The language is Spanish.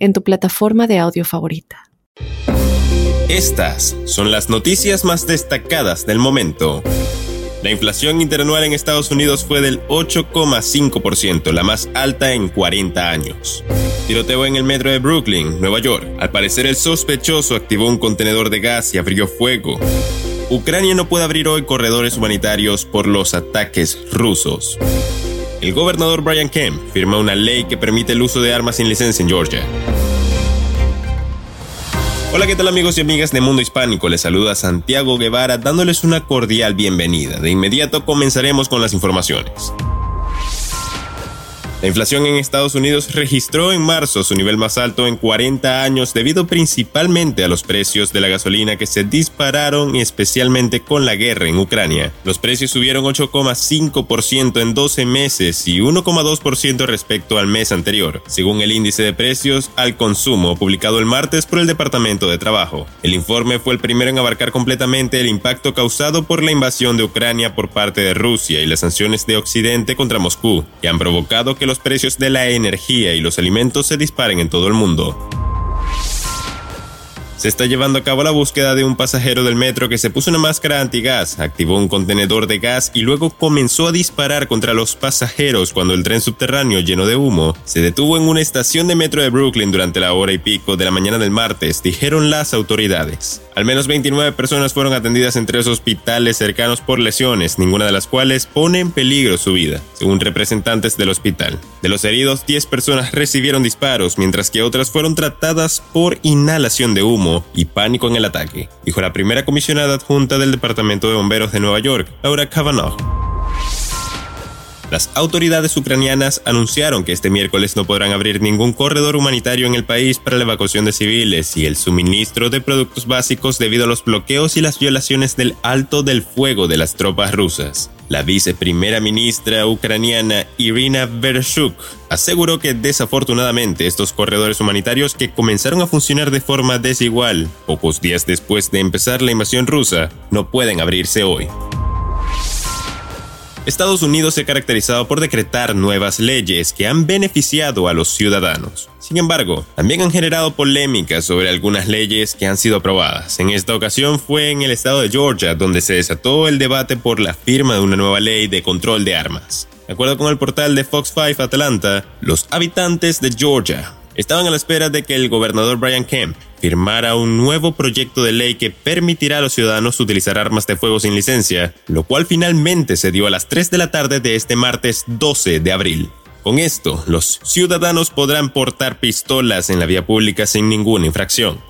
en tu plataforma de audio favorita. Estas son las noticias más destacadas del momento. La inflación interanual en Estados Unidos fue del 8,5%, la más alta en 40 años. Tiroteo en el metro de Brooklyn, Nueva York. Al parecer el sospechoso activó un contenedor de gas y abrió fuego. Ucrania no puede abrir hoy corredores humanitarios por los ataques rusos. El gobernador Brian Kemp firma una ley que permite el uso de armas sin licencia en Georgia. Hola, ¿qué tal amigos y amigas de Mundo Hispánico? Les saluda Santiago Guevara dándoles una cordial bienvenida. De inmediato comenzaremos con las informaciones. La inflación en Estados Unidos registró en marzo su nivel más alto en 40 años debido principalmente a los precios de la gasolina que se dispararon especialmente con la guerra en Ucrania. Los precios subieron 8,5% en 12 meses y 1,2% respecto al mes anterior, según el índice de precios al consumo publicado el martes por el Departamento de Trabajo. El informe fue el primero en abarcar completamente el impacto causado por la invasión de Ucrania por parte de Rusia y las sanciones de Occidente contra Moscú, que han provocado que los precios de la energía y los alimentos se disparen en todo el mundo. Se está llevando a cabo la búsqueda de un pasajero del metro que se puso una máscara antigas, activó un contenedor de gas y luego comenzó a disparar contra los pasajeros cuando el tren subterráneo lleno de humo se detuvo en una estación de metro de Brooklyn durante la hora y pico de la mañana del martes, dijeron las autoridades. Al menos 29 personas fueron atendidas en tres hospitales cercanos por lesiones, ninguna de las cuales pone en peligro su vida, según representantes del hospital. De los heridos, 10 personas recibieron disparos, mientras que otras fueron tratadas por inhalación de humo y pánico en el ataque, dijo la primera comisionada adjunta del Departamento de Bomberos de Nueva York, Laura Kavanaugh. Las autoridades ucranianas anunciaron que este miércoles no podrán abrir ningún corredor humanitario en el país para la evacuación de civiles y el suministro de productos básicos debido a los bloqueos y las violaciones del alto del fuego de las tropas rusas. La viceprimera ministra ucraniana Irina Vershuk aseguró que desafortunadamente estos corredores humanitarios que comenzaron a funcionar de forma desigual pocos días después de empezar la invasión rusa no pueden abrirse hoy. Estados Unidos se ha caracterizado por decretar nuevas leyes que han beneficiado a los ciudadanos. Sin embargo, también han generado polémicas sobre algunas leyes que han sido aprobadas. En esta ocasión fue en el estado de Georgia donde se desató el debate por la firma de una nueva ley de control de armas. De acuerdo con el portal de Fox 5 Atlanta, los habitantes de Georgia estaban a la espera de que el gobernador Brian Kemp firmara un nuevo proyecto de ley que permitirá a los ciudadanos utilizar armas de fuego sin licencia, lo cual finalmente se dio a las 3 de la tarde de este martes 12 de abril. Con esto, los ciudadanos podrán portar pistolas en la vía pública sin ninguna infracción.